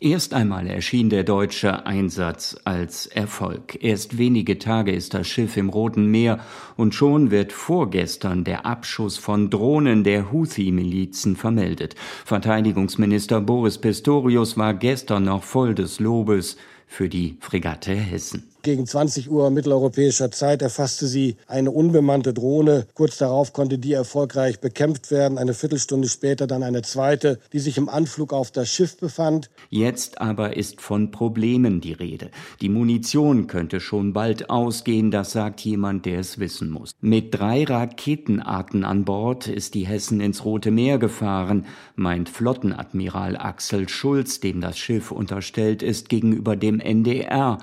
Erst einmal erschien der deutsche Einsatz als Erfolg. Erst wenige Tage ist das Schiff im Roten Meer und schon wird vorgestern der Abschuss von Drohnen der Houthi-Milizen vermeldet. Verteidigungsminister Boris Pistorius war gestern noch voll des Lobes für die Fregatte Hessen. Gegen 20 Uhr mitteleuropäischer Zeit erfasste sie eine unbemannte Drohne. Kurz darauf konnte die erfolgreich bekämpft werden. Eine Viertelstunde später dann eine zweite, die sich im Anflug auf das Schiff befand. Jetzt aber ist von Problemen die Rede. Die Munition könnte schon bald ausgehen, das sagt jemand, der es wissen muss. Mit drei Raketenarten an Bord ist die Hessen ins Rote Meer gefahren, meint Flottenadmiral Axel Schulz, dem das Schiff unterstellt ist, gegenüber dem NDR.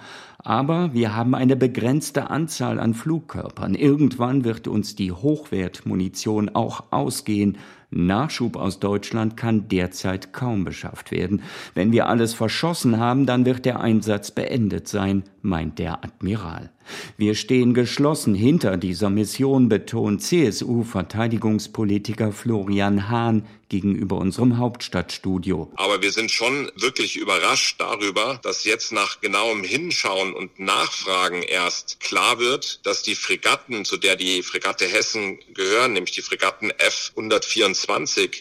Aber wir haben eine begrenzte Anzahl an Flugkörpern. Irgendwann wird uns die Hochwertmunition auch ausgehen. Nachschub aus Deutschland kann derzeit kaum beschafft werden. Wenn wir alles verschossen haben, dann wird der Einsatz beendet sein, meint der Admiral. Wir stehen geschlossen hinter dieser Mission, betont CSU-Verteidigungspolitiker Florian Hahn gegenüber unserem Hauptstadtstudio. Aber wir sind schon wirklich überrascht darüber, dass jetzt nach genauem Hinschauen und Nachfragen erst klar wird, dass die Fregatten, zu der die Fregatte Hessen gehören, nämlich die Fregatten F-124,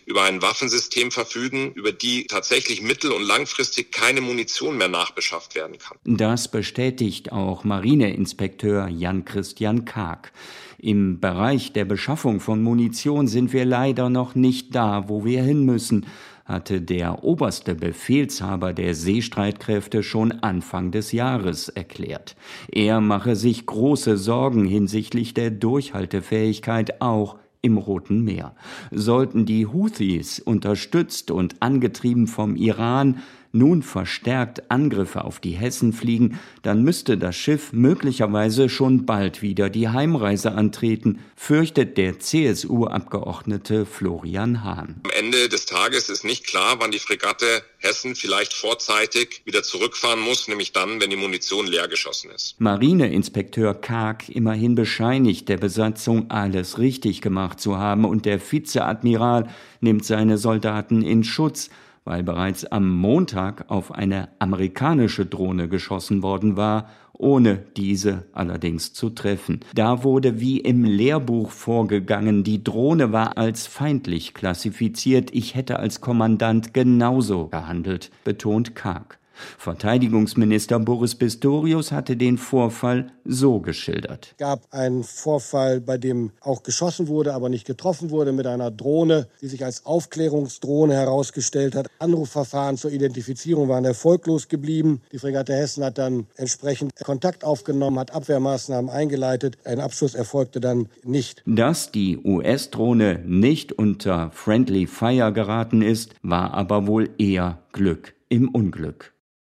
über ein Waffensystem verfügen, über die tatsächlich mittel- und langfristig keine Munition mehr nachbeschafft werden kann. Das bestätigt auch Marineinspektor Inspekteur Jan-Christian Karg. Im Bereich der Beschaffung von Munition sind wir leider noch nicht da, wo wir hin müssen, hatte der oberste Befehlshaber der Seestreitkräfte schon Anfang des Jahres erklärt. Er mache sich große Sorgen hinsichtlich der Durchhaltefähigkeit auch im Roten Meer. Sollten die Houthis, unterstützt und angetrieben vom Iran, nun verstärkt Angriffe auf die Hessen fliegen, dann müsste das Schiff möglicherweise schon bald wieder die Heimreise antreten, fürchtet der CSU-Abgeordnete Florian Hahn. Am Ende des Tages ist nicht klar, wann die Fregatte Hessen vielleicht vorzeitig wieder zurückfahren muss, nämlich dann, wenn die Munition leer geschossen ist. Marineinspekteur Karg immerhin bescheinigt der Besatzung, alles richtig gemacht zu haben und der Vizeadmiral nimmt seine Soldaten in Schutz weil bereits am Montag auf eine amerikanische Drohne geschossen worden war, ohne diese allerdings zu treffen. Da wurde wie im Lehrbuch vorgegangen, die Drohne war als feindlich klassifiziert, ich hätte als Kommandant genauso gehandelt, betont Karg. Verteidigungsminister Boris Pistorius hatte den Vorfall so geschildert. Es gab einen Vorfall, bei dem auch geschossen wurde, aber nicht getroffen wurde mit einer Drohne, die sich als Aufklärungsdrohne herausgestellt hat. Anrufverfahren zur Identifizierung waren erfolglos geblieben. Die Fregatte Hessen hat dann entsprechend Kontakt aufgenommen, hat Abwehrmaßnahmen eingeleitet. Ein Abschuss erfolgte dann nicht. Dass die US-Drohne nicht unter Friendly Fire geraten ist, war aber wohl eher Glück im Unglück.